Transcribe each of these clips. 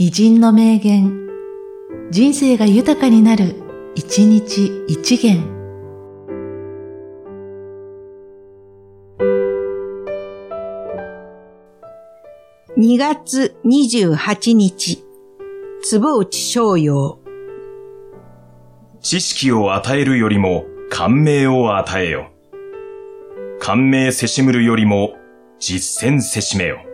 偉人の名言、人生が豊かになる、一日一元。2月28日、坪内翔陽。知識を与えるよりも感銘を与えよ。感銘せしむるよりも実践せしめよ。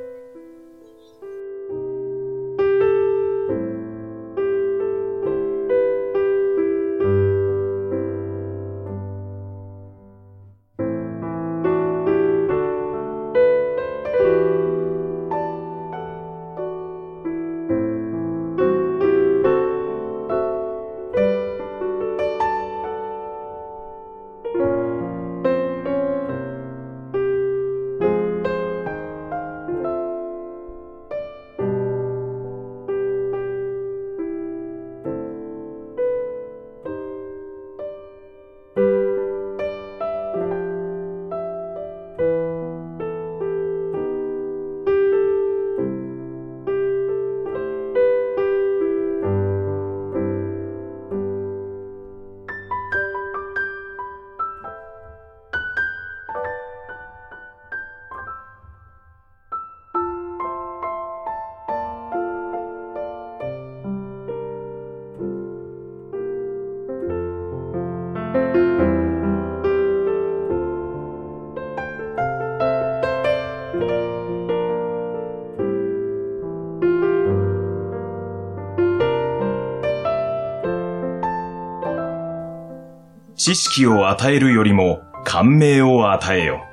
知識を与えるよりも感銘を与えよ。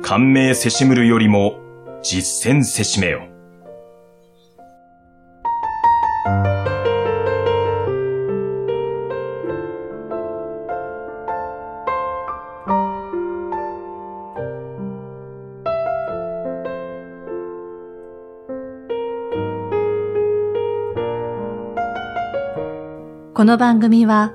感銘せしむるよりも実践せしめよ。この番組は、